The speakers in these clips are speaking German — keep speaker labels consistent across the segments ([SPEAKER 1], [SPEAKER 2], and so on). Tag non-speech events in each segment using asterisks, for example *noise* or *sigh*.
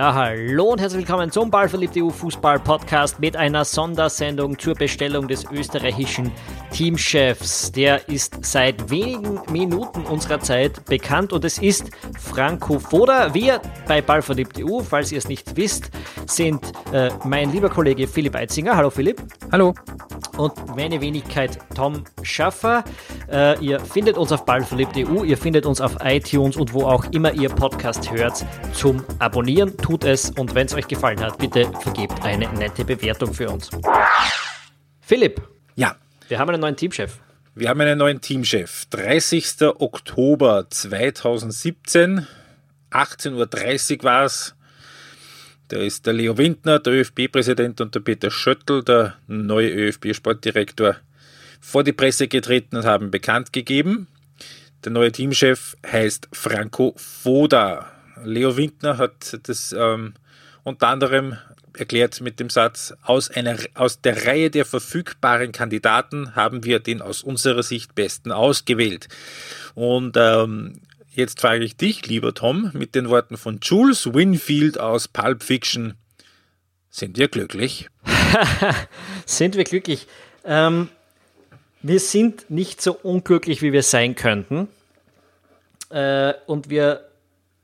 [SPEAKER 1] Ja, hallo und herzlich willkommen zum Ballverliebt EU Fußball Podcast mit einer Sondersendung zur Bestellung des österreichischen Teamchefs. Der ist seit wenigen Minuten unserer Zeit bekannt und es ist Franco Foda. Wir bei Ballverliebt EU, falls ihr es nicht wisst, sind äh, mein lieber Kollege Philipp Eitzinger. Hallo Philipp.
[SPEAKER 2] Hallo.
[SPEAKER 1] Und meine Wenigkeit Tom Schaffer. Äh, ihr findet uns auf Ballverliebt EU, ihr findet uns auf iTunes und wo auch immer ihr Podcast hört zum Abonnieren tut es und wenn es euch gefallen hat, bitte vergebt eine nette Bewertung für uns. Philipp.
[SPEAKER 2] Ja.
[SPEAKER 1] Wir haben einen neuen Teamchef.
[SPEAKER 2] Wir haben einen neuen Teamchef. 30. Oktober 2017, 18.30 Uhr war es. Da ist der Leo Windner, der ÖFB-Präsident, und der Peter Schöttl, der neue ÖFB-Sportdirektor, vor die Presse getreten und haben bekannt gegeben, der neue Teamchef heißt Franco Foda. Leo Windner hat das ähm, unter anderem erklärt mit dem Satz, aus, einer, aus der Reihe der verfügbaren Kandidaten haben wir den aus unserer Sicht besten ausgewählt. Und ähm, jetzt frage ich dich, lieber Tom, mit den Worten von Jules Winfield aus Pulp Fiction, sind wir glücklich? *laughs*
[SPEAKER 1] sind wir glücklich? Ähm, wir sind nicht so unglücklich, wie wir sein könnten. Äh, und wir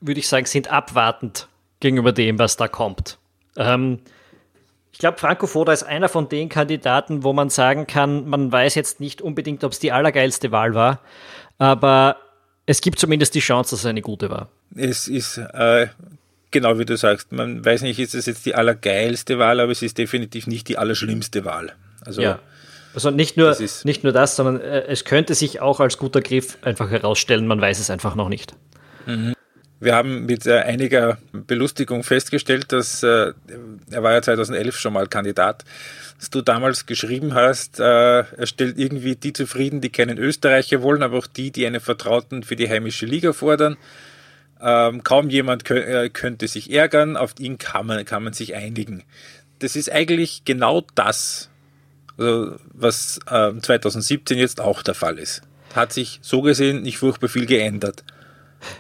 [SPEAKER 1] würde ich sagen, sind abwartend gegenüber dem, was da kommt. Ähm, ich glaube, Franco Foda ist einer von den Kandidaten, wo man sagen kann, man weiß jetzt nicht unbedingt, ob es die allergeilste Wahl war, aber es gibt zumindest die Chance, dass es eine gute war.
[SPEAKER 2] Es ist äh, genau wie du sagst, man weiß nicht, ist es jetzt die allergeilste Wahl, aber es ist definitiv nicht die allerschlimmste Wahl.
[SPEAKER 1] Also, ja. also nicht nur das, nicht nur das sondern äh, es könnte sich auch als guter Griff einfach herausstellen, man weiß es einfach noch nicht.
[SPEAKER 2] Mhm. Wir haben mit äh, einiger Belustigung festgestellt, dass äh, er war ja 2011 schon mal Kandidat, dass du damals geschrieben hast, äh, er stellt irgendwie die zufrieden, die keinen Österreicher wollen, aber auch die, die einen Vertrauten für die heimische Liga fordern. Ähm, kaum jemand kö könnte sich ärgern, auf ihn kann man, kann man sich einigen. Das ist eigentlich genau das, also was äh, 2017 jetzt auch der Fall ist. Hat sich so gesehen nicht furchtbar viel geändert.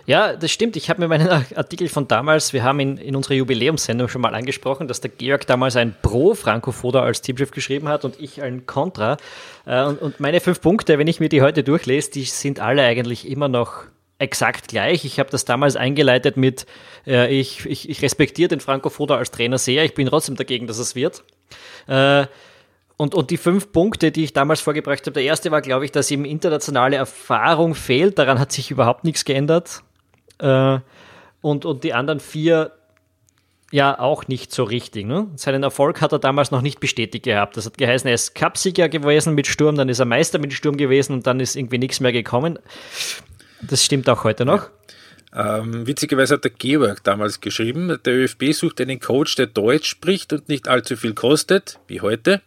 [SPEAKER 1] Ja, das stimmt. Ich habe mir meinen Artikel von damals, wir haben in, in unserer Jubiläumssendung schon mal angesprochen, dass der Georg damals ein Pro Franco Foda als Teamchef geschrieben hat und ich ein Contra. Äh, und, und meine fünf Punkte, wenn ich mir die heute durchlese, die sind alle eigentlich immer noch exakt gleich. Ich habe das damals eingeleitet mit, äh, ich, ich, ich respektiere den Franco Foda als Trainer sehr, ich bin trotzdem dagegen, dass es wird. Äh, und, und die fünf Punkte, die ich damals vorgebracht habe, der erste war, glaube ich, dass ihm internationale Erfahrung fehlt. Daran hat sich überhaupt nichts geändert. Äh, und, und die anderen vier ja auch nicht so richtig. Ne? Seinen Erfolg hat er damals noch nicht bestätigt gehabt. Das hat geheißen, er ist Cupsieger gewesen mit Sturm, dann ist er Meister mit Sturm gewesen und dann ist irgendwie nichts mehr gekommen. Das stimmt auch heute noch.
[SPEAKER 2] Ähm, witzigerweise hat der Georg damals geschrieben, der ÖFB sucht einen Coach, der Deutsch spricht und nicht allzu viel kostet, wie heute.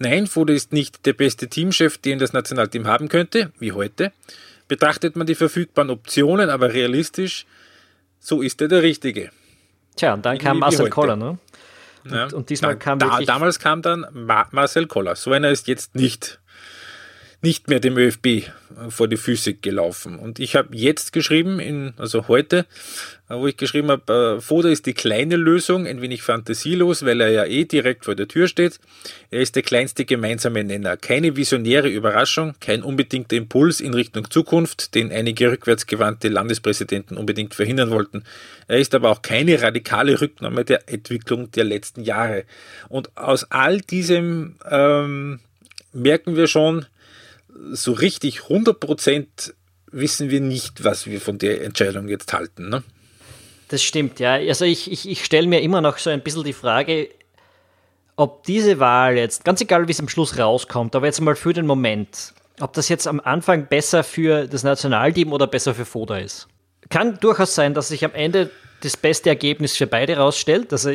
[SPEAKER 2] Nein, Foda ist nicht der beste Teamchef, den das Nationalteam haben könnte, wie heute. Betrachtet man die verfügbaren Optionen, aber realistisch, so ist er der Richtige.
[SPEAKER 1] Tja, und dann kam Marcel Koller, ne?
[SPEAKER 2] Und, ja, und diesmal kam da, Damals kam dann Marcel Koller. So einer ist jetzt nicht nicht mehr dem ÖFB äh, vor die Füße gelaufen. Und ich habe jetzt geschrieben, in, also heute, äh, wo ich geschrieben habe, äh, Foda ist die kleine Lösung, ein wenig fantasielos, weil er ja eh direkt vor der Tür steht. Er ist der kleinste gemeinsame Nenner. Keine visionäre Überraschung, kein unbedingter Impuls in Richtung Zukunft, den einige rückwärtsgewandte Landespräsidenten unbedingt verhindern wollten. Er ist aber auch keine radikale Rücknahme der Entwicklung der letzten Jahre. Und aus all diesem ähm, merken wir schon, so richtig 100% wissen wir nicht, was wir von der Entscheidung jetzt halten. Ne?
[SPEAKER 1] Das stimmt, ja. Also ich, ich, ich stelle mir immer noch so ein bisschen die Frage, ob diese Wahl jetzt, ganz egal wie es am Schluss rauskommt, aber jetzt mal für den Moment, ob das jetzt am Anfang besser für das Nationalteam oder besser für Foda ist. Kann durchaus sein, dass sich am Ende das beste Ergebnis für beide rausstellt. Also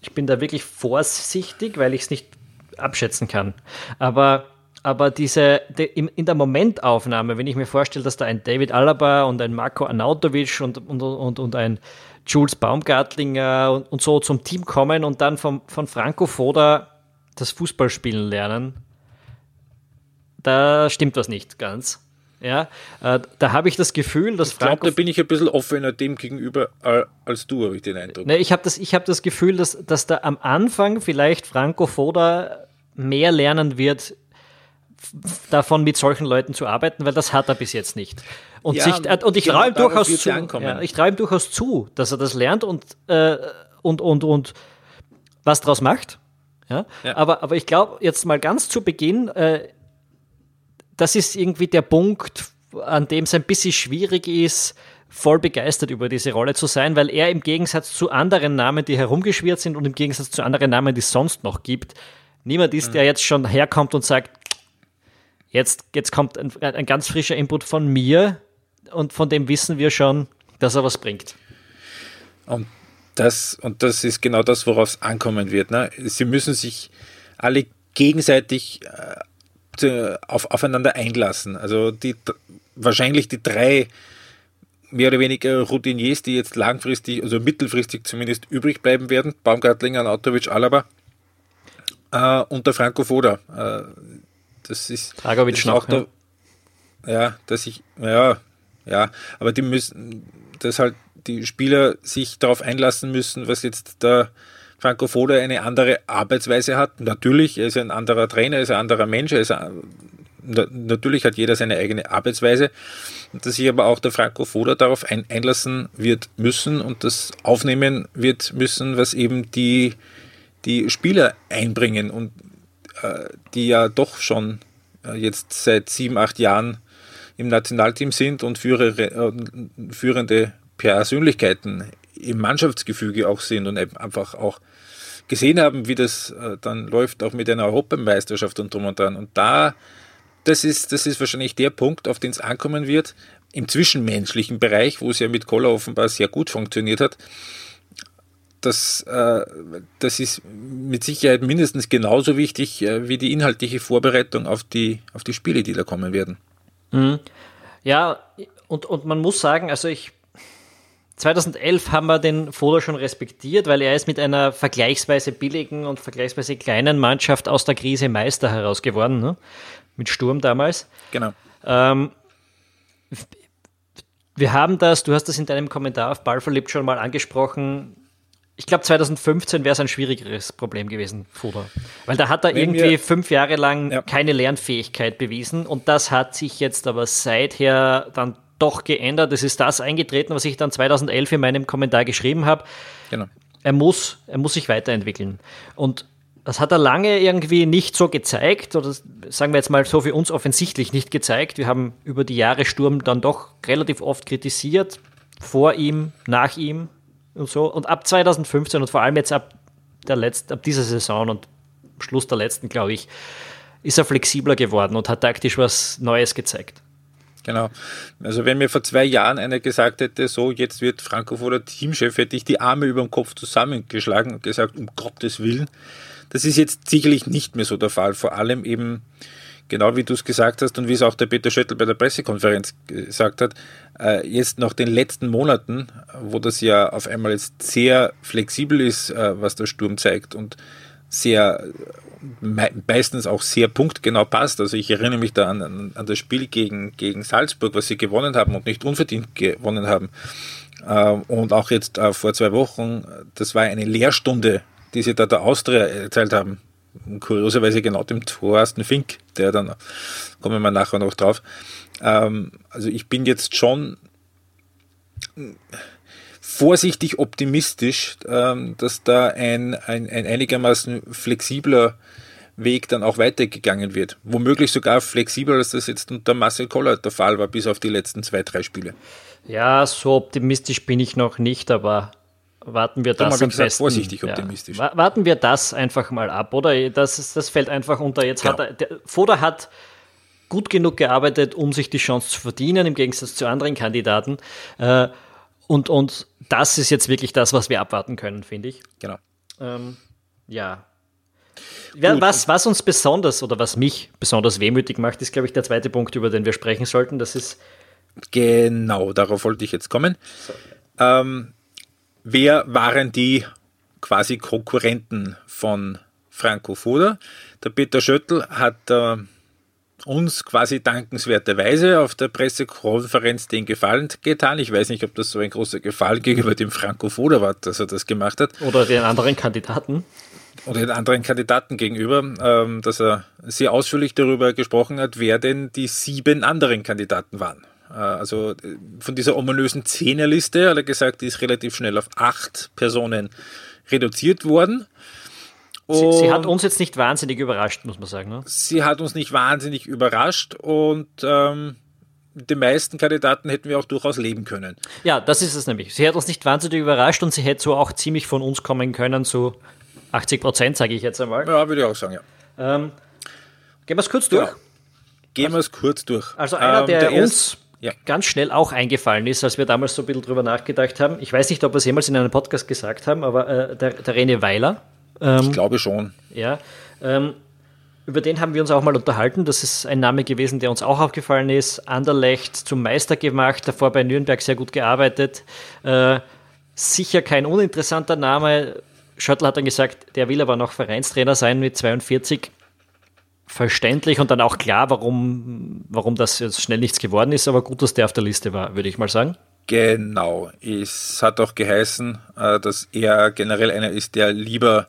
[SPEAKER 1] ich bin da wirklich vorsichtig, weil ich es nicht abschätzen kann. Aber aber diese, die, in der Momentaufnahme, wenn ich mir vorstelle, dass da ein David Alaba und ein Marco Arnautovic und, und, und, und ein Jules Baumgartlinger und, und so zum Team kommen und dann vom, von Franco Foda das Fußballspielen lernen, da stimmt was nicht ganz. Ja, äh, da habe ich das Gefühl, dass
[SPEAKER 2] ich glaub, Franco. da bin ich ein bisschen offener dem gegenüber äh, als du, habe ich den Eindruck.
[SPEAKER 1] Ne, ich habe das, hab das Gefühl, dass, dass da am Anfang vielleicht Franco Foda mehr lernen wird, davon mit solchen Leuten zu arbeiten, weil das hat er bis jetzt nicht. Und, ja, sich, äh, und ich genau traue ihm durchaus zu. Ja, ich traue ihm durchaus zu, dass er das lernt und, äh, und, und, und was draus macht. Ja? ja. Aber, aber ich glaube, jetzt mal ganz zu Beginn, äh, das ist irgendwie der Punkt, an dem es ein bisschen schwierig ist, voll begeistert über diese Rolle zu sein, weil er im Gegensatz zu anderen Namen, die herumgeschwirrt sind und im Gegensatz zu anderen Namen, die es sonst noch gibt, niemand ist, mhm. der jetzt schon herkommt und sagt, jetzt, jetzt kommt ein, ein ganz frischer Input von mir und von dem wissen wir schon, dass er was bringt.
[SPEAKER 2] Und das, und das ist genau das, worauf es ankommen wird. Ne? Sie müssen sich alle gegenseitig äh, auf, aufeinander einlassen. Also die, wahrscheinlich die drei mehr oder weniger Routiniers, die jetzt langfristig, also mittelfristig zumindest übrig bleiben werden, Baumgartlinger, Anatovic, Alaba äh, und der Franco Foda. Äh, das ist,
[SPEAKER 1] Dragovic das noch,
[SPEAKER 2] ja. Der, ja, dass ich, ja, ja, aber die müssen, dass halt die Spieler sich darauf einlassen müssen, was jetzt der Franco Foda eine andere Arbeitsweise hat. Natürlich, er ist ein anderer Trainer, er ist ein anderer Mensch, er ist ein, natürlich hat jeder seine eigene Arbeitsweise, dass sich aber auch der Franco Foda darauf ein, einlassen wird müssen und das aufnehmen wird müssen, was eben die, die Spieler einbringen und die ja doch schon äh, jetzt seit sieben, acht Jahren im Nationalteam sind und äh, führende Persönlichkeiten im Mannschaftsgefüge auch sind und einfach auch gesehen haben, wie das dann läuft, auch mit einer Europameisterschaft und drum und dran. Und da, das ist, das ist wahrscheinlich der Punkt, auf den es ankommen wird, im zwischenmenschlichen Bereich, wo es ja mit Koller offenbar sehr gut funktioniert hat, das, äh, das ist mit Sicherheit mindestens genauso wichtig äh, wie die inhaltliche Vorbereitung auf die, auf die Spiele, die da kommen werden.
[SPEAKER 1] Mhm. Ja, und, und man muss sagen, also ich 2011 haben wir den Foda schon respektiert, weil er ist mit einer vergleichsweise billigen und vergleichsweise kleinen Mannschaft aus der Krise Meister heraus geworden, ne? mit Sturm damals.
[SPEAKER 2] Genau.
[SPEAKER 1] Ähm, wir haben das, du hast das in deinem Kommentar auf Ballverliebt schon mal angesprochen, ich glaube, 2015 wäre es ein schwierigeres Problem gewesen, Fuder. Weil da hat er Wenn irgendwie fünf Jahre lang ja. keine Lernfähigkeit bewiesen und das hat sich jetzt aber seither dann doch geändert. Es ist das eingetreten, was ich dann 2011 in meinem Kommentar geschrieben habe. Genau. Er muss, er muss sich weiterentwickeln. Und das hat er lange irgendwie nicht so gezeigt, oder sagen wir jetzt mal so für uns offensichtlich nicht gezeigt. Wir haben über die Jahre Sturm dann doch relativ oft kritisiert, vor ihm, nach ihm, und so. Und ab 2015 und vor allem jetzt ab, der letzten, ab dieser Saison und Schluss der letzten, glaube ich, ist er flexibler geworden und hat taktisch was Neues gezeigt.
[SPEAKER 2] Genau. Also wenn mir vor zwei Jahren einer gesagt hätte, so jetzt wird der Teamchef, hätte ich die Arme über dem Kopf zusammengeschlagen und gesagt, um Gottes Willen. Das ist jetzt sicherlich nicht mehr so der Fall. Vor allem eben genau wie du es gesagt hast und wie es auch der Peter Schöttl bei der Pressekonferenz gesagt hat, äh, jetzt nach den letzten Monaten, wo das ja auf einmal jetzt sehr flexibel ist, äh, was der Sturm zeigt und sehr meistens auch sehr punktgenau passt. Also ich erinnere mich da an, an das Spiel gegen, gegen Salzburg, was sie gewonnen haben und nicht unverdient gewonnen haben. Äh, und auch jetzt vor zwei Wochen, das war eine Lehrstunde, die sie da der Austria erzählt haben kurioserweise genau dem Thorsten Fink, der dann, kommen wir nachher noch drauf. Ähm, also ich bin jetzt schon vorsichtig optimistisch, ähm, dass da ein, ein, ein einigermaßen flexibler Weg dann auch weitergegangen wird. Womöglich sogar flexibler, als das jetzt unter Marcel Koller der Fall war, bis auf die letzten zwei, drei Spiele.
[SPEAKER 1] Ja, so optimistisch bin ich noch nicht, aber warten wir das
[SPEAKER 2] am besten. vorsichtig optimistisch.
[SPEAKER 1] Ja, warten wir das einfach mal ab, oder? Das, das fällt einfach unter. Jetzt genau. hat er, der, Foda hat gut genug gearbeitet, um sich die Chance zu verdienen, im Gegensatz zu anderen Kandidaten. Äh, und, und das ist jetzt wirklich das, was wir abwarten können, finde ich.
[SPEAKER 2] Genau.
[SPEAKER 1] Ähm, ja. Was, was uns besonders oder was mich besonders wehmütig macht, ist, glaube ich, der zweite Punkt, über den wir sprechen sollten. Das ist.
[SPEAKER 2] Genau, darauf wollte ich jetzt kommen. So. Ähm, wer waren die quasi Konkurrenten von Franco Foda? Der Peter Schöttl hat äh, uns quasi dankenswerterweise auf der Pressekonferenz den Gefallen getan. Ich weiß nicht, ob das so ein großer Gefallen gegenüber dem Franco Foda war, dass er das gemacht hat.
[SPEAKER 1] Oder den anderen Kandidaten.
[SPEAKER 2] Oder den anderen Kandidaten gegenüber, ähm, dass er sehr ausführlich darüber gesprochen hat, wer denn die sieben anderen Kandidaten waren. Äh, also äh, von dieser ominösen Zehnerliste hat er gesagt, die ist relativ schnell auf acht Personen reduziert worden.
[SPEAKER 1] Sie, sie, hat uns jetzt nicht wahnsinnig überrascht, muss man sagen. Ne?
[SPEAKER 2] Sie hat uns nicht wahnsinnig überrascht und ähm, den meisten Kandidaten hätten wir auch durchaus leben können.
[SPEAKER 1] Ja, das ist es nämlich. Sie hat uns nicht wahnsinnig überrascht und sie hätte so auch ziemlich von uns kommen können, so 80 Prozent, sage ich jetzt einmal.
[SPEAKER 2] Ja, würde ich auch sagen, ja.
[SPEAKER 1] Ähm, gehen wir es kurz durch? Ja.
[SPEAKER 2] Gehen wir es kurz durch.
[SPEAKER 1] Also einer, ähm, der, der uns ja. ganz schnell auch eingefallen ist, als wir damals so ein bisschen drüber nachgedacht haben. Ich weiß nicht, ob wir es jemals in einem Podcast gesagt haben, aber äh, der, der René Weiler.
[SPEAKER 2] Ähm, ich glaube schon.
[SPEAKER 1] Ja. Ähm, über den haben wir uns auch mal unterhalten. Das ist ein Name gewesen, der uns auch aufgefallen ist. Anderlecht zum Meister gemacht, davor bei Nürnberg sehr gut gearbeitet. Äh, sicher kein uninteressanter Name. Schöttl hat dann gesagt, der will aber noch Vereinstrainer sein mit 42 verständlich und dann auch klar, warum, warum das jetzt schnell nichts geworden ist, aber gut, dass der auf der Liste war, würde ich mal sagen.
[SPEAKER 2] Genau. Es hat auch geheißen, äh, dass er generell einer ist, der lieber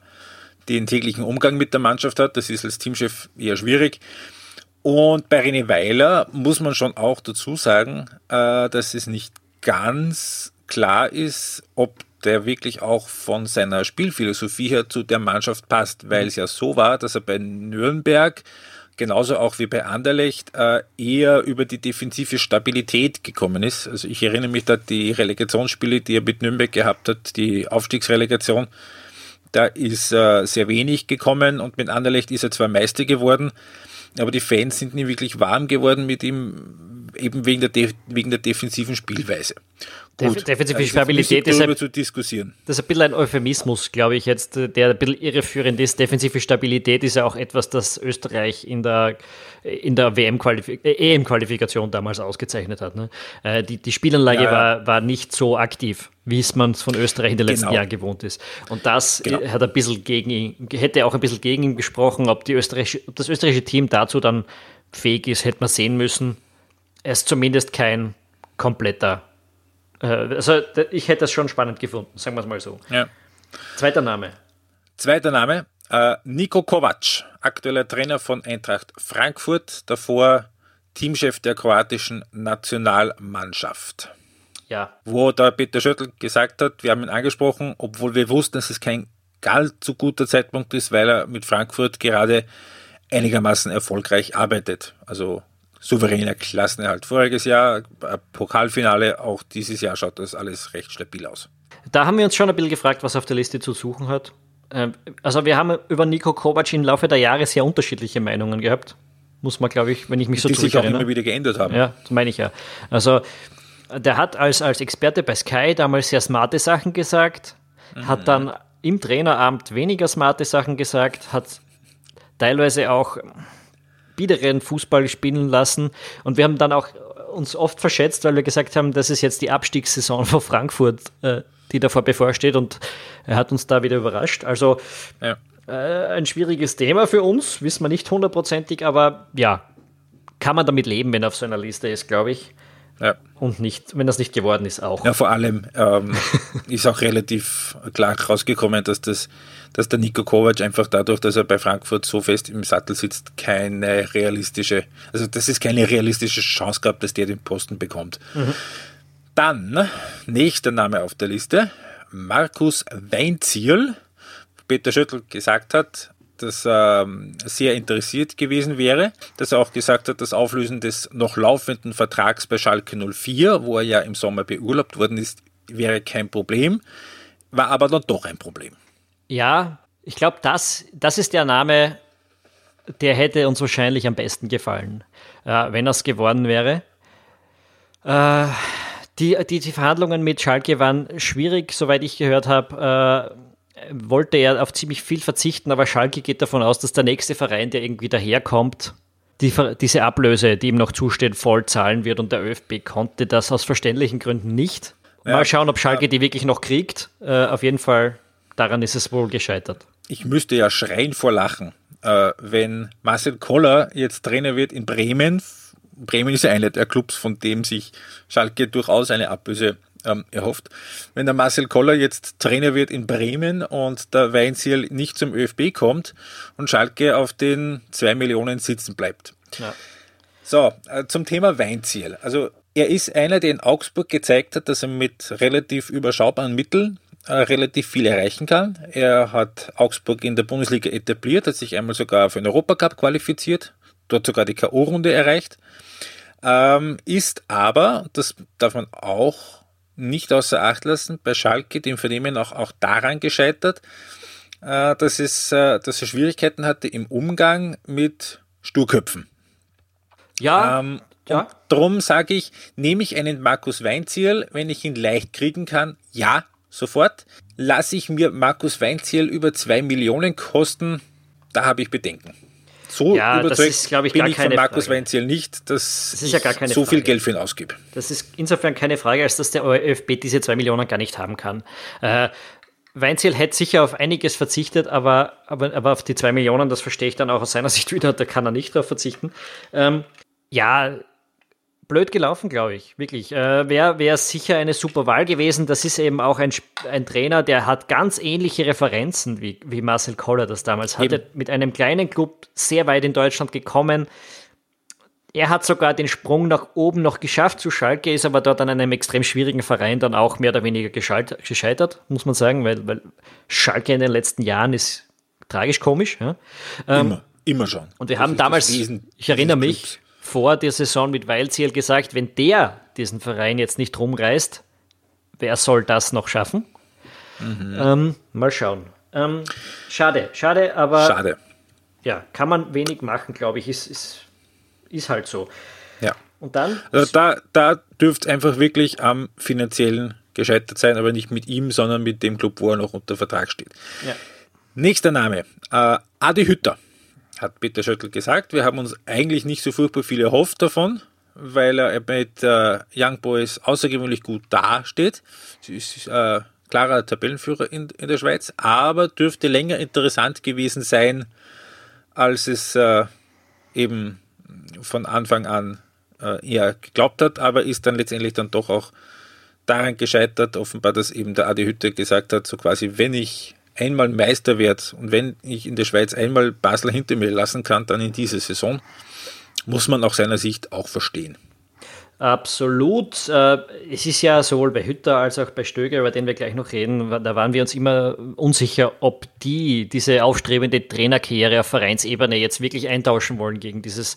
[SPEAKER 2] den täglichen Umgang mit der Mannschaft hat. Das ist als Teamchef eher schwierig. Und bei René Weiler muss man schon auch dazu sagen, äh, dass es nicht ganz klar ist, ob der wirklich auch von seiner Spielphilosophie her zu der Mannschaft passt, weil es ja so war, dass er bei Nürnberg genauso auch wie bei Anderlecht äh, eher über die defensive Stabilität gekommen ist. Also ich erinnere mich da die Relegationsspiele, die er mit Nürnberg gehabt hat, die Aufstiegsrelegation, da ist äh, sehr wenig gekommen und mit Anderlecht ist er zwar Meister geworden, aber die Fans sind nie wirklich warm geworden mit ihm, eben wegen der, wegen der defensiven Spielweise.
[SPEAKER 1] Gut, Defensive also Stabilität ist
[SPEAKER 2] ein, zu diskutieren.
[SPEAKER 1] Das ist ein bisschen ein Euphemismus, glaube ich, jetzt, der ein bisschen irreführend ist. Defensive Stabilität ist ja auch etwas, das Österreich in der, in der EM-Qualifikation damals ausgezeichnet hat. Ne? Äh, die, die Spielanlage ja, ja. War, war nicht so aktiv, wie es man von Österreich in den letzten genau. Jahren gewohnt ist. Und das genau. hat ein bisschen gegen ihn, hätte auch ein bisschen gegen ihn gesprochen, ob, die österreichische, ob das österreichische Team dazu dann fähig ist, hätte man sehen müssen. Er ist zumindest kein kompletter äh, also ich hätte das schon spannend gefunden, sagen wir es mal so.
[SPEAKER 2] Ja.
[SPEAKER 1] Zweiter Name.
[SPEAKER 2] Zweiter Name, äh, Nico Kovac, aktueller Trainer von Eintracht Frankfurt, davor Teamchef der kroatischen Nationalmannschaft.
[SPEAKER 1] Ja.
[SPEAKER 2] Wo der Peter Schöttl gesagt hat, wir haben ihn angesprochen, obwohl wir wussten, dass es kein allzu guter Zeitpunkt ist, weil er mit Frankfurt gerade einigermaßen erfolgreich arbeitet. Also souveräner Klassenerhalt. Voriges Jahr äh, Pokalfinale, auch dieses Jahr schaut das alles recht stabil aus.
[SPEAKER 1] Da haben wir uns schon ein bisschen gefragt, was auf der Liste zu suchen hat. Ähm, also wir haben über Nico Kovac im Laufe der Jahre sehr unterschiedliche Meinungen gehabt. Muss man, glaube ich, wenn ich mich so
[SPEAKER 2] Die sich auch immer wieder geändert haben.
[SPEAKER 1] Ja, das meine ich ja. Also der hat als, als Experte bei Sky damals sehr smarte Sachen gesagt, mhm. hat dann im Traineramt weniger smarte Sachen gesagt, hat teilweise auch biederen Fußball spielen lassen. Und wir haben dann auch uns oft verschätzt, weil wir gesagt haben, das ist jetzt die Abstiegssaison von Frankfurt, äh, die davor bevorsteht. Und er hat uns da wieder überrascht. Also ja. äh, ein schwieriges Thema für uns, wissen wir nicht hundertprozentig, aber ja, kann man damit leben, wenn er auf so einer Liste ist, glaube ich. Ja. Und nicht, wenn das nicht geworden ist, auch.
[SPEAKER 2] Ja, vor allem ähm, *laughs* ist auch relativ klar rausgekommen, dass das dass der Nico Kovac einfach dadurch, dass er bei Frankfurt so fest im Sattel sitzt, keine realistische, also das ist keine realistische Chance gab, dass der den Posten bekommt. Mhm. Dann, nächster Name auf der Liste, Markus Weinzierl. Peter Schüttel gesagt hat, dass er ähm, sehr interessiert gewesen wäre, dass er auch gesagt hat, das Auflösen des noch laufenden Vertrags bei Schalke 04, wo er ja im Sommer beurlaubt worden ist, wäre kein Problem, war aber dann doch ein Problem.
[SPEAKER 1] Ja, ich glaube, das, das ist der Name, der hätte uns wahrscheinlich am besten gefallen, äh, wenn es geworden wäre. Äh, die, die, die, Verhandlungen mit Schalke waren schwierig, soweit ich gehört habe. Äh, wollte er auf ziemlich viel verzichten, aber Schalke geht davon aus, dass der nächste Verein, der irgendwie daherkommt, die, diese Ablöse, die ihm noch zusteht, voll zahlen wird und der ÖFB konnte das aus verständlichen Gründen nicht. Mal schauen, ob Schalke ja. die wirklich noch kriegt. Äh, auf jeden Fall Daran ist es wohl gescheitert.
[SPEAKER 2] Ich müsste ja schreien vor Lachen, äh, wenn Marcel Koller jetzt Trainer wird in Bremen, Bremen ist ja einer der Clubs, von dem sich Schalke durchaus eine Ablöse ähm, erhofft. Wenn der Marcel Koller jetzt Trainer wird in Bremen und der Weinziel nicht zum ÖFB kommt und Schalke auf den zwei Millionen sitzen bleibt. Ja. So, äh, zum Thema Weinziel. Also er ist einer, der in Augsburg gezeigt hat, dass er mit relativ überschaubaren Mitteln äh, relativ viel erreichen kann. Er hat Augsburg in der Bundesliga etabliert, hat sich einmal sogar für den Europacup qualifiziert, dort sogar die K.O.-Runde erreicht, ähm, ist aber, das darf man auch nicht außer Acht lassen, bei Schalke, dem Vernehmen auch, auch daran gescheitert, äh, dass, es, äh, dass er Schwierigkeiten hatte im Umgang mit Sturköpfen. Ja. Ähm, ja. Darum sage ich, nehme ich einen Markus Weinzierl, wenn ich ihn leicht kriegen kann, ja, sofort. Lasse ich mir Markus Weinzierl über zwei Millionen kosten, da habe ich Bedenken. So ja, überzeugt ist, ich, bin ich von Markus Weinzierl nicht, dass das ja so Frage. viel Geld für ihn ausgebe.
[SPEAKER 1] Das ist insofern keine Frage, als dass der ÖFB diese zwei Millionen gar nicht haben kann. Äh, Weinziel hätte sicher auf einiges verzichtet, aber, aber, aber auf die zwei Millionen, das verstehe ich dann auch aus seiner *laughs* Sicht wieder, da kann er nicht darauf verzichten. Ähm, ja, blöd gelaufen, glaube ich, wirklich. Äh, Wäre wär sicher eine super Wahl gewesen. Das ist eben auch ein, ein Trainer, der hat ganz ähnliche Referenzen, wie, wie Marcel Koller das damals hatte. Eben. Mit einem kleinen Club sehr weit in Deutschland gekommen. Er hat sogar den Sprung nach oben noch geschafft zu Schalke, ist aber dort an einem extrem schwierigen Verein dann auch mehr oder weniger gescheitert, muss man sagen, weil, weil Schalke in den letzten Jahren ist tragisch komisch. Ja.
[SPEAKER 2] Ähm, immer, immer schon.
[SPEAKER 1] Und wir das haben damals, Wesen, ich erinnere mich, vor der Saison mit Weilziel gesagt, wenn der diesen Verein jetzt nicht rumreißt, wer soll das noch schaffen? Mhm. Ähm, mal schauen. Ähm, schade, schade, aber
[SPEAKER 2] schade.
[SPEAKER 1] ja, kann man wenig machen, glaube ich, ist, ist, ist halt so.
[SPEAKER 2] Ja. Und dann? Also da, da dürfte es einfach wirklich am finanziellen gescheitert sein, aber nicht mit ihm, sondern mit dem Club, wo er noch unter Vertrag steht. Ja. Nächster Name, äh, Adi Hütter hat Peter Schöttl gesagt. Wir haben uns eigentlich nicht so furchtbar viel erhofft davon, weil er mit äh, Young Boys außergewöhnlich gut dasteht. Sie ist äh, klarer Tabellenführer in, in der Schweiz, aber dürfte länger interessant gewesen sein, als es äh, eben von Anfang an äh, eher geglaubt hat, aber ist dann letztendlich dann doch auch daran gescheitert, offenbar, dass eben der Adi Hütte gesagt hat, so quasi, wenn ich einmal Meister werde und wenn ich in der Schweiz einmal Basel hinter mir lassen kann, dann in dieser Saison, muss man aus seiner Sicht auch verstehen.
[SPEAKER 1] Absolut. Äh, es ist ja sowohl bei Hütter als auch bei Stöger, über den wir gleich noch reden, da waren wir uns immer unsicher, ob die diese aufstrebende Trainerkarriere auf Vereinsebene jetzt wirklich eintauschen wollen gegen dieses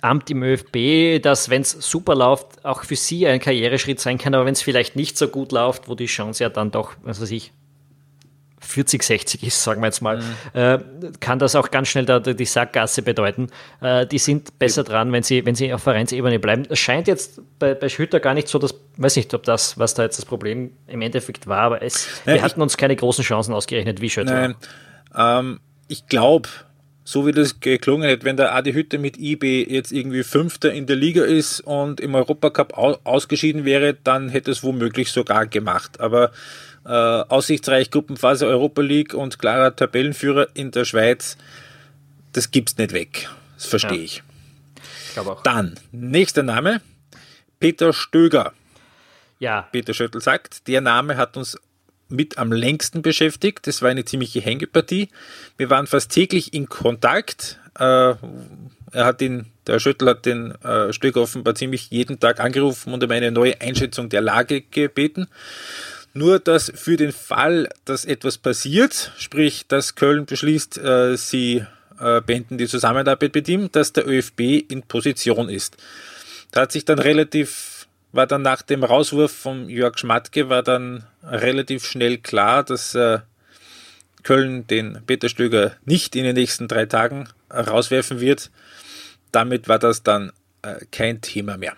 [SPEAKER 1] Amt im ÖFB, das, wenn es super läuft, auch für sie ein Karriereschritt sein kann, aber wenn es vielleicht nicht so gut läuft, wo die Chance ja dann doch, was weiß ich, 40, 60 ist, sagen wir jetzt mal, mhm. äh, kann das auch ganz schnell da, die Sackgasse bedeuten. Äh, die sind besser dran, wenn sie, wenn sie auf Vereinsebene bleiben. Es scheint jetzt bei, bei Schütter gar nicht so, dass, weiß nicht, ob das, was da jetzt das Problem im Endeffekt war, aber es, Nein, wir ich, hatten uns keine großen Chancen ausgerechnet wie Schütter.
[SPEAKER 2] Nein, ähm, ich glaube, so wie das geklungen hätte, wenn der Adi Hütte mit IB jetzt irgendwie Fünfter in der Liga ist und im Europacup ausgeschieden wäre, dann hätte es womöglich sogar gemacht. Aber äh, aussichtsreich Gruppenphase Europa League und klarer Tabellenführer in der Schweiz, das gibt's nicht weg. Das verstehe ja. ich. ich. Dann, nächster Name, Peter Stöger. Ja. Peter Schöttl sagt, der Name hat uns mit am längsten beschäftigt. Das war eine ziemliche Hängepartie. Wir waren fast täglich in Kontakt. Äh, er hat den, der Schöttl hat den äh, Stöger offenbar ziemlich jeden Tag angerufen und um eine neue Einschätzung der Lage gebeten. Nur, dass für den Fall, dass etwas passiert, sprich, dass Köln beschließt, äh, sie äh, beenden die Zusammenarbeit mit ihm, dass der ÖFB in Position ist. Da hat sich dann relativ, war dann nach dem Rauswurf von Jörg Schmatke, war dann relativ schnell klar, dass äh, Köln den Peter Stöger nicht in den nächsten drei Tagen rauswerfen wird. Damit war das dann äh, kein Thema mehr.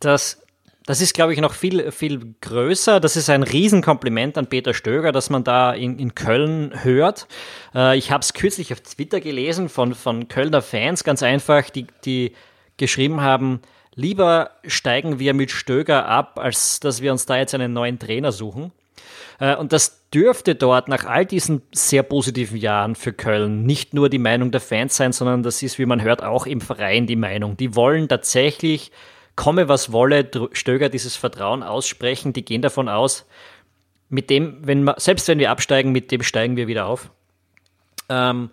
[SPEAKER 1] Das das ist, glaube ich, noch viel, viel größer. Das ist ein Riesenkompliment an Peter Stöger, dass man da in, in Köln hört. Äh, ich habe es kürzlich auf Twitter gelesen von, von Kölner Fans, ganz einfach, die, die geschrieben haben, lieber steigen wir mit Stöger ab, als dass wir uns da jetzt einen neuen Trainer suchen. Äh, und das dürfte dort nach all diesen sehr positiven Jahren für Köln nicht nur die Meinung der Fans sein, sondern das ist, wie man hört, auch im Verein die Meinung. Die wollen tatsächlich, komme was wolle, Stöger dieses Vertrauen aussprechen. Die gehen davon aus, mit dem, wenn wir, selbst wenn wir absteigen, mit dem steigen wir wieder auf. Ähm,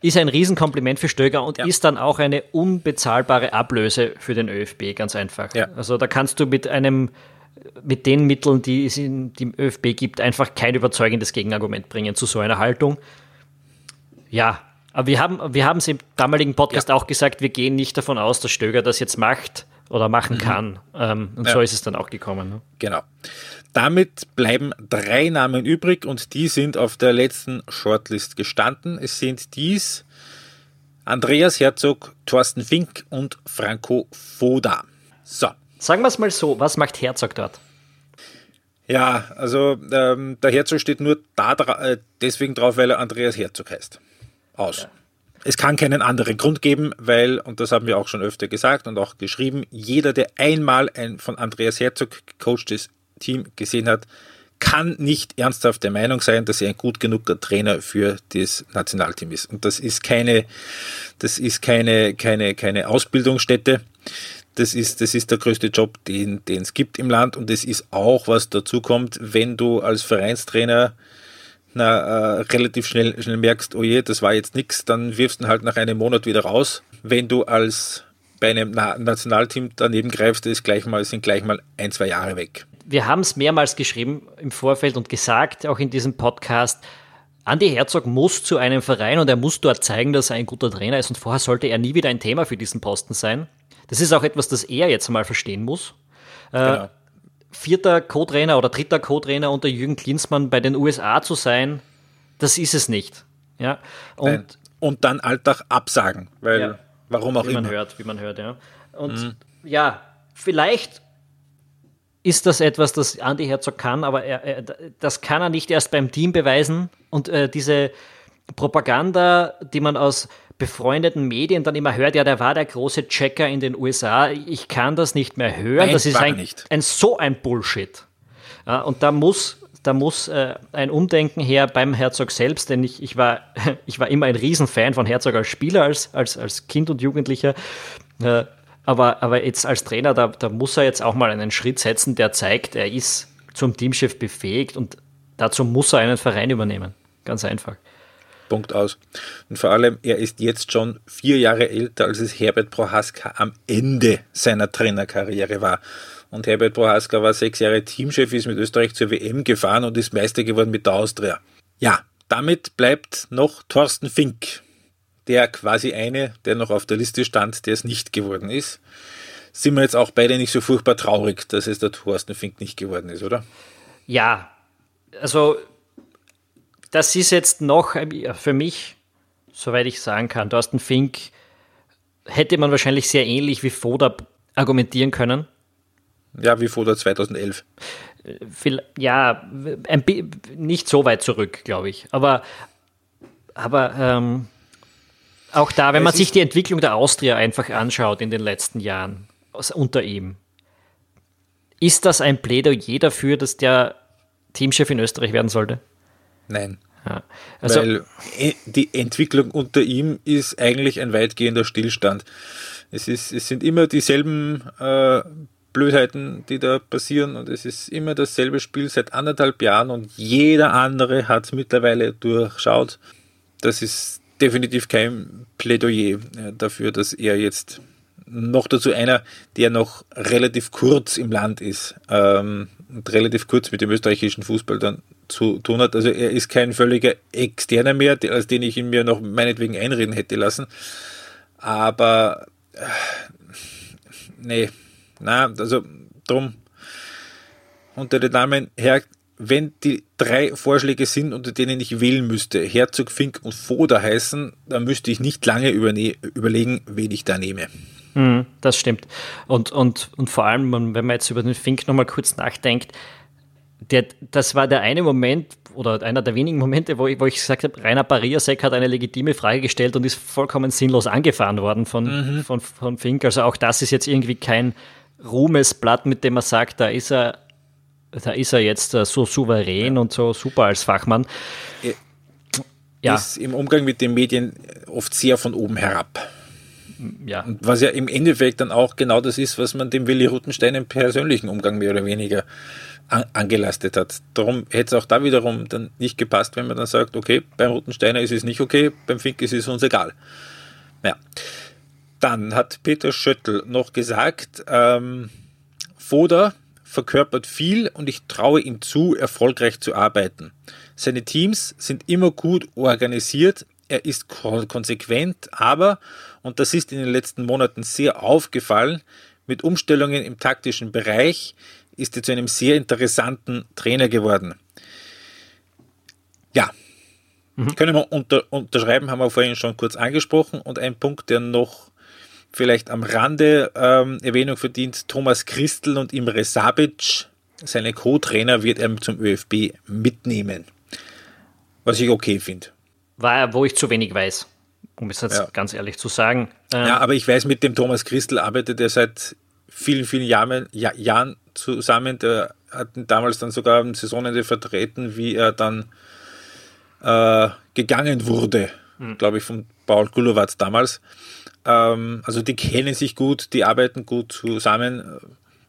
[SPEAKER 1] ist ein Riesenkompliment für Stöger und ja. ist dann auch eine unbezahlbare Ablöse für den ÖFB, ganz einfach. Ja. Also da kannst du mit einem mit den Mitteln, die es in dem ÖFB gibt, einfach kein überzeugendes Gegenargument bringen zu so einer Haltung. Ja, aber wir haben wir haben es im damaligen Podcast ja. auch gesagt, wir gehen nicht davon aus, dass Stöger das jetzt macht oder machen mhm. kann. Ähm, und ja. so ist es dann auch gekommen. Ne?
[SPEAKER 2] Genau. Damit bleiben drei Namen übrig und die sind auf der letzten Shortlist gestanden. Es sind dies Andreas Herzog, Thorsten Fink und Franco Foda.
[SPEAKER 1] So, Sagen wir es mal so, was macht Herzog dort?
[SPEAKER 2] Ja, also ähm, der Herzog steht nur da äh, deswegen drauf, weil er Andreas Herzog heißt. Aus. Ja. Es kann keinen anderen Grund geben, weil, und das haben wir auch schon öfter gesagt und auch geschrieben, jeder, der einmal ein von Andreas Herzog gecoachtes Team gesehen hat, kann nicht ernsthaft der Meinung sein, dass er ein gut genuger Trainer für das Nationalteam ist. Und das ist keine, das ist keine, keine, keine Ausbildungsstätte. Das ist, das ist der größte Job, den, es gibt im Land. Und das ist auch, was dazu kommt, wenn du als Vereinstrainer na, äh, relativ schnell, schnell merkst, oh je, das war jetzt nichts, dann wirfst du ihn halt nach einem Monat wieder raus. Wenn du als bei einem Na Nationalteam daneben greifst, ist gleich mal, sind gleich mal ein, zwei Jahre weg.
[SPEAKER 1] Wir haben es mehrmals geschrieben im Vorfeld und gesagt, auch in diesem Podcast, Andi Herzog muss zu einem Verein und er muss dort zeigen, dass er ein guter Trainer ist und vorher sollte er nie wieder ein Thema für diesen Posten sein. Das ist auch etwas, das er jetzt mal verstehen muss. Äh, genau. Vierter Co-Trainer oder dritter Co-Trainer unter Jürgen Klinsmann bei den USA zu sein, das ist es nicht. Ja,
[SPEAKER 2] und, und dann Alltag absagen, weil ja, warum auch
[SPEAKER 1] wie
[SPEAKER 2] immer.
[SPEAKER 1] Man hört, wie man hört, ja. Und mhm. ja, vielleicht ist das etwas, das Andy Herzog kann, aber er, er, das kann er nicht erst beim Team beweisen. Und äh, diese Propaganda, die man aus befreundeten Medien dann immer hört, ja, der war der große Checker in den USA. Ich kann das nicht mehr hören. Nein, das ist ein, ein, so ein Bullshit. Ja, und da muss, da muss äh, ein Umdenken her beim Herzog selbst, denn ich, ich, war, *laughs* ich war immer ein Riesenfan von Herzog als Spieler, als, als, als Kind und Jugendlicher. Äh, aber, aber jetzt als Trainer, da, da muss er jetzt auch mal einen Schritt setzen, der zeigt, er ist zum Teamchef befähigt und dazu muss er einen Verein übernehmen. Ganz einfach.
[SPEAKER 2] Punkt aus. Und vor allem, er ist jetzt schon vier Jahre älter, als es Herbert Prohaska am Ende seiner Trainerkarriere war. Und Herbert Prohaska war sechs Jahre Teamchef, ist mit Österreich zur WM gefahren und ist Meister geworden mit der Austria. Ja, damit bleibt noch Thorsten Fink, der quasi eine, der noch auf der Liste stand, der es nicht geworden ist. Sind wir jetzt auch beide nicht so furchtbar traurig, dass es der Thorsten Fink nicht geworden ist, oder?
[SPEAKER 1] Ja, also das ist jetzt noch für mich, soweit ich sagen kann, Thorsten Fink hätte man wahrscheinlich sehr ähnlich wie Foda argumentieren können.
[SPEAKER 2] Ja, wie Foda 2011.
[SPEAKER 1] Ja, nicht so weit zurück, glaube ich. Aber, aber ähm, auch da, wenn man sich die Entwicklung der Austria einfach anschaut in den letzten Jahren, unter ihm, ist das ein Plädoyer dafür, dass der Teamchef in Österreich werden sollte?
[SPEAKER 2] Nein. Ja. Also, Weil e, die Entwicklung unter ihm ist eigentlich ein weitgehender Stillstand. Es, ist, es sind immer dieselben äh, Blödheiten, die da passieren und es ist immer dasselbe Spiel seit anderthalb Jahren und jeder andere hat es mittlerweile durchschaut. Das ist definitiv kein Plädoyer äh, dafür, dass er jetzt noch dazu einer, der noch relativ kurz im Land ist ähm, relativ kurz mit dem österreichischen Fußball dann zu tun hat. Also er ist kein völliger Externer mehr, als den ich ihn mir noch meinetwegen einreden hätte lassen. Aber äh, nee, na, also drum unter den Namen Herr, wenn die drei Vorschläge sind, unter denen ich wählen müsste, Herzog, Fink und Foda heißen, dann müsste ich nicht lange überlegen, wen ich da nehme.
[SPEAKER 1] Mm, das stimmt. Und, und, und vor allem, wenn man jetzt über den Fink nochmal kurz nachdenkt, der, das war der eine Moment oder einer der wenigen Momente, wo ich, wo ich gesagt habe, Rainer Pariasek hat eine legitime Frage gestellt und ist vollkommen sinnlos angefahren worden von, mhm. von, von Fink. Also auch das ist jetzt irgendwie kein Ruhmesblatt, mit dem man sagt, da ist er da ist er jetzt äh, so souverän ja. und so super als Fachmann.
[SPEAKER 2] Er ja. ist im Umgang mit den Medien oft sehr von oben herab. Ja. Und was ja im Endeffekt dann auch genau das ist, was man dem Willi Ruttenstein im persönlichen Umgang mehr oder weniger an, angelastet hat. Darum hätte es auch da wiederum dann nicht gepasst, wenn man dann sagt, okay, beim Ruttensteiner ist es nicht okay, beim Fink ist es uns egal. Ja. Dann hat Peter Schöttl noch gesagt, ähm, Foda verkörpert viel und ich traue ihm zu, erfolgreich zu arbeiten. Seine Teams sind immer gut organisiert, er ist konsequent, aber, und das ist in den letzten Monaten sehr aufgefallen, mit Umstellungen im taktischen Bereich ist er zu einem sehr interessanten Trainer geworden. Ja, mhm. können wir unter, unterschreiben, haben wir vorhin schon kurz angesprochen. Und ein Punkt, der noch vielleicht am Rande ähm, Erwähnung verdient, Thomas Christel und Imre Sabic, seine Co-Trainer, wird er zum ÖFB mitnehmen. Was ich okay finde.
[SPEAKER 1] War, wo ich zu wenig weiß, um es jetzt ja. ganz ehrlich zu sagen.
[SPEAKER 2] Ähm, ja, aber ich weiß, mit dem Thomas Christel arbeitet er seit vielen, vielen Jahren, ja, Jahren zusammen. Der hat damals dann sogar am Saisonende vertreten, wie er dann äh, gegangen wurde, mhm. glaube ich, von Paul Gulowatz damals. Ähm, also die kennen sich gut, die arbeiten gut zusammen.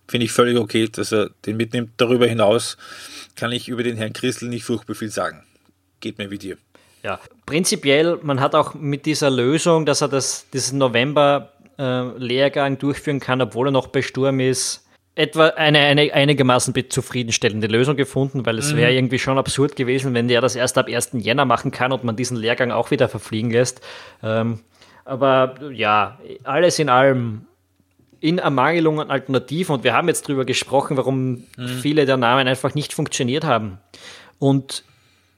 [SPEAKER 2] Finde ich völlig okay, dass er den mitnimmt. Darüber hinaus kann ich über den Herrn Christel nicht furchtbar viel sagen. Geht mir wie dir.
[SPEAKER 1] Ja, prinzipiell, man hat auch mit dieser Lösung, dass er das, diesen November-Lehrgang äh, durchführen kann, obwohl er noch bei Sturm ist, etwa eine, eine einigermaßen zufriedenstellende Lösung gefunden, weil es mhm. wäre irgendwie schon absurd gewesen, wenn der das erst ab 1. Jänner machen kann und man diesen Lehrgang auch wieder verfliegen lässt. Ähm, aber ja, alles in allem in Ermangelung an Alternativen und wir haben jetzt darüber gesprochen, warum mhm. viele der Namen einfach nicht funktioniert haben. Und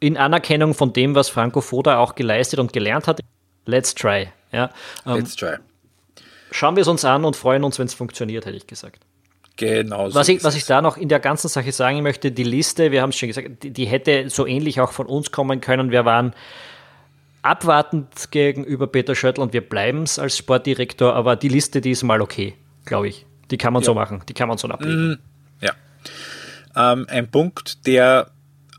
[SPEAKER 1] in Anerkennung von dem, was Franco Foda auch geleistet und gelernt hat, let's try. Ja, ähm, let's try. Schauen wir es uns an und freuen uns, wenn es funktioniert, hätte ich gesagt. Genau. So was, ich, was ich da noch in der ganzen Sache sagen möchte, die Liste, wir haben es schon gesagt, die, die, hätte so ähnlich auch von uns kommen können. Wir waren abwartend gegenüber Peter Schöttl und wir bleiben es als Sportdirektor, aber die Liste, die ist mal okay, glaube ich. Die kann man ja. so machen, die kann man so ablegen.
[SPEAKER 2] Mm, ja. Ähm, ein Punkt, der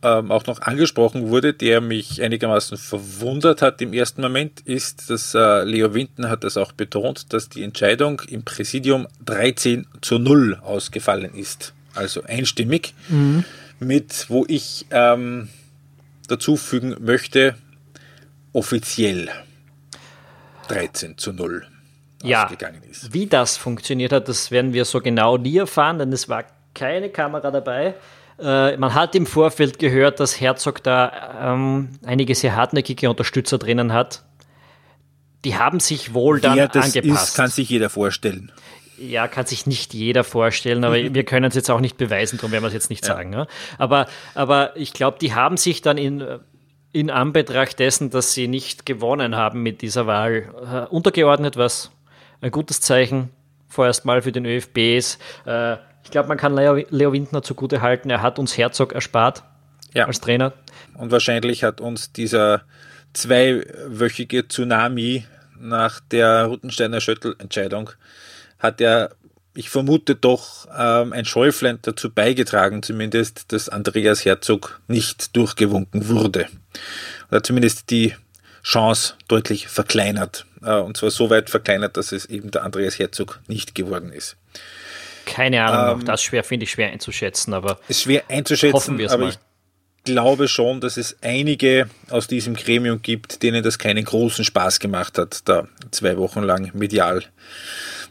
[SPEAKER 2] ähm, auch noch angesprochen wurde, der mich einigermaßen verwundert hat im ersten Moment, ist, dass äh, Leo Winten hat das auch betont, dass die Entscheidung im Präsidium 13 zu 0 ausgefallen ist. Also einstimmig, mhm. mit, wo ich ähm, dazu fügen möchte, offiziell 13 zu 0
[SPEAKER 1] ja, ausgegangen ist. Wie das funktioniert hat, das werden wir so genau nie erfahren, denn es war keine Kamera dabei. Äh, man hat im Vorfeld gehört, dass Herzog da ähm, einige sehr hartnäckige Unterstützer drinnen hat. Die haben sich wohl dann Wer das angepasst. Ist,
[SPEAKER 2] kann sich jeder vorstellen.
[SPEAKER 1] Ja, kann sich nicht jeder vorstellen, aber wir können es jetzt auch nicht beweisen, darum werden wir es jetzt nicht ja. sagen. Ja? Aber, aber ich glaube, die haben sich dann in, in Anbetracht dessen, dass sie nicht gewonnen haben mit dieser Wahl, äh, untergeordnet, was ein gutes Zeichen vorerst mal für den ÖFB ist. Äh, ich glaube, man kann Leo, Leo Windner zugute halten, er hat uns Herzog erspart ja. als Trainer.
[SPEAKER 2] Und wahrscheinlich hat uns dieser zweiwöchige Tsunami nach der Ruttensteiner Schöttl-Entscheidung, hat er, ich vermute doch, ähm, ein Schäuflein dazu beigetragen, zumindest, dass Andreas Herzog nicht durchgewunken wurde. Oder zumindest die Chance deutlich verkleinert. Äh, und zwar so weit verkleinert, dass es eben der Andreas Herzog nicht geworden ist.
[SPEAKER 1] Keine Ahnung, ähm, das schwer finde ich schwer einzuschätzen, aber
[SPEAKER 2] ist schwer einzuschätzen, hoffen wir es mal. ich glaube schon, dass es einige aus diesem Gremium gibt, denen das keinen großen Spaß gemacht hat, da zwei Wochen lang medial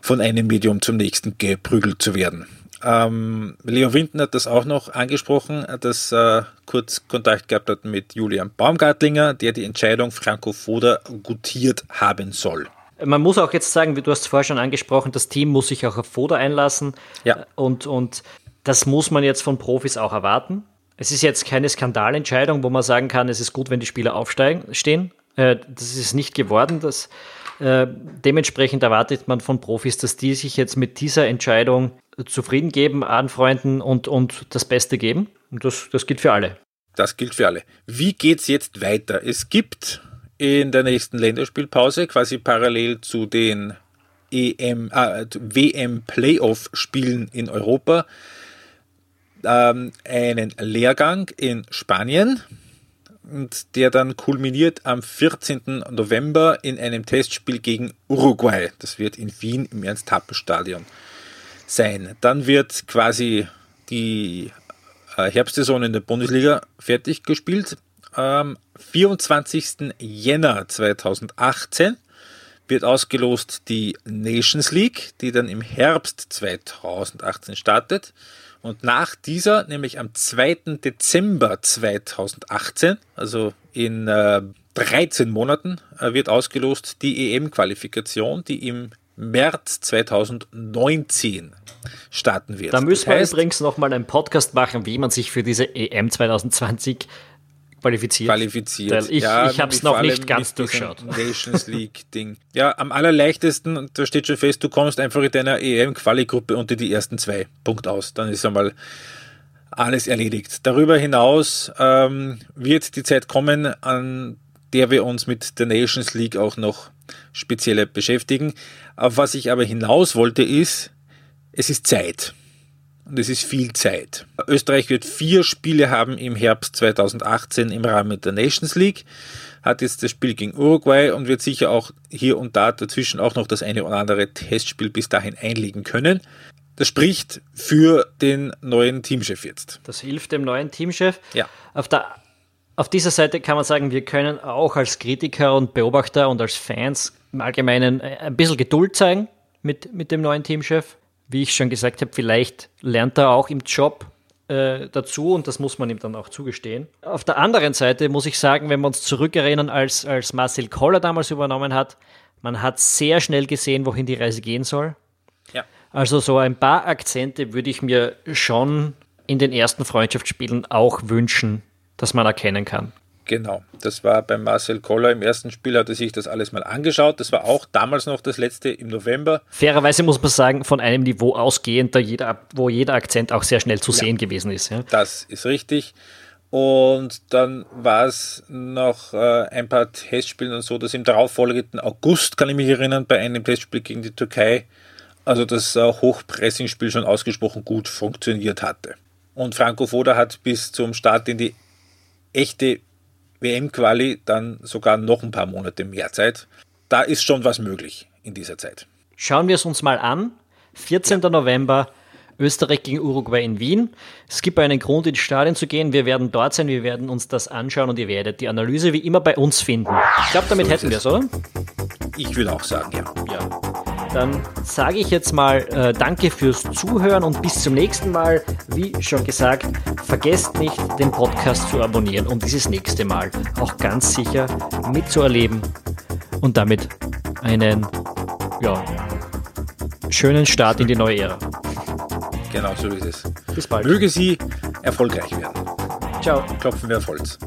[SPEAKER 2] von einem Medium zum nächsten geprügelt zu werden. Ähm, Leo Winden hat das auch noch angesprochen, dass er kurz Kontakt gehabt hat mit Julian Baumgartlinger, der die Entscheidung Franco Foda gutiert haben soll.
[SPEAKER 1] Man muss auch jetzt sagen, wie du hast vorher schon angesprochen, das Team muss sich auch auf Foda einlassen. Ja. Und, und das muss man jetzt von Profis auch erwarten. Es ist jetzt keine Skandalentscheidung, wo man sagen kann, es ist gut, wenn die Spieler aufsteigen, stehen. Äh, das ist nicht geworden. Das, äh, dementsprechend erwartet man von Profis, dass die sich jetzt mit dieser Entscheidung zufrieden geben, anfreunden und, und das Beste geben. Und das, das gilt für alle.
[SPEAKER 2] Das gilt für alle. Wie geht es jetzt weiter? Es gibt in der nächsten Länderspielpause, quasi parallel zu den EM, äh, WM Playoff Spielen in Europa, ähm, einen Lehrgang in Spanien und der dann kulminiert am 14. November in einem Testspiel gegen Uruguay. Das wird in Wien im Ernst-Happel-Stadion sein. Dann wird quasi die äh, Herbstsaison in der Bundesliga fertig gespielt. Am 24. Jänner 2018 wird ausgelost die Nations League, die dann im Herbst 2018 startet. Und nach dieser, nämlich am 2. Dezember 2018, also in äh, 13 Monaten, äh, wird ausgelost die EM-Qualifikation, die im März 2019 starten wird.
[SPEAKER 1] Da müssen das heißt, wir übrigens nochmal einen Podcast machen, wie man sich für diese EM 2020 qualifiziert.
[SPEAKER 2] Qualifiziert.
[SPEAKER 1] ich ja, ich habe es noch nicht ganz durchschaut.
[SPEAKER 2] Nations League-Ding. Ja, am allerleichtesten, und da steht schon fest, du kommst einfach in deiner EM-Quali-Gruppe unter die ersten zwei. Punkt aus. Dann ist einmal alles erledigt. Darüber hinaus ähm, wird die Zeit kommen, an der wir uns mit der Nations League auch noch speziell beschäftigen. Auf was ich aber hinaus wollte, ist, es ist Zeit es ist viel Zeit. Österreich wird vier Spiele haben im Herbst 2018 im Rahmen der Nations League, hat jetzt das Spiel gegen Uruguay und wird sicher auch hier und da dazwischen auch noch das eine oder andere Testspiel bis dahin einlegen können. Das spricht für den neuen Teamchef jetzt.
[SPEAKER 1] Das hilft dem neuen Teamchef.
[SPEAKER 2] Ja.
[SPEAKER 1] Auf der auf dieser Seite kann man sagen, wir können auch als Kritiker und Beobachter und als Fans im Allgemeinen ein bisschen Geduld zeigen mit, mit dem neuen Teamchef wie ich schon gesagt habe, vielleicht lernt er auch im Job äh, dazu und das muss man ihm dann auch zugestehen. Auf der anderen Seite muss ich sagen, wenn wir uns zurückerinnern, als, als Marcel Koller damals übernommen hat, man hat sehr schnell gesehen, wohin die Reise gehen soll.
[SPEAKER 2] Ja.
[SPEAKER 1] Also so ein paar Akzente würde ich mir schon in den ersten Freundschaftsspielen auch wünschen, dass man erkennen kann.
[SPEAKER 2] Genau, das war bei Marcel Koller im ersten Spiel, hat er sich das alles mal angeschaut. Das war auch damals noch das letzte im November.
[SPEAKER 1] Fairerweise muss man sagen, von einem Niveau ausgehend, jeder, wo jeder Akzent auch sehr schnell zu ja, sehen gewesen ist. Ja.
[SPEAKER 2] Das ist richtig. Und dann war es noch äh, ein paar Testspiele und so, dass im darauffolgenden August, kann ich mich erinnern, bei einem Testspiel gegen die Türkei, also das äh, Hochpressing-Spiel schon ausgesprochen gut funktioniert hatte. Und Franco Foda hat bis zum Start in die echte WM-Quali dann sogar noch ein paar Monate mehr Zeit. Da ist schon was möglich in dieser Zeit.
[SPEAKER 1] Schauen wir es uns mal an. 14. Ja. November, Österreich gegen Uruguay in Wien. Es gibt einen Grund, ins Stadion zu gehen. Wir werden dort sein, wir werden uns das anschauen und ihr werdet die Analyse wie immer bei uns finden. Ich glaube, damit so hätten wir es, oder?
[SPEAKER 2] Ich würde auch sagen, ja.
[SPEAKER 1] Ja. Dann sage ich jetzt mal äh, Danke fürs Zuhören und bis zum nächsten Mal. Wie schon gesagt, vergesst nicht, den Podcast zu abonnieren, um dieses nächste Mal auch ganz sicher mitzuerleben und damit einen ja, schönen Start in die neue Ära.
[SPEAKER 2] Genau so ist es.
[SPEAKER 1] Bis bald.
[SPEAKER 2] Möge sie erfolgreich werden.
[SPEAKER 1] Ciao.
[SPEAKER 2] Klopfen wir auf Holz.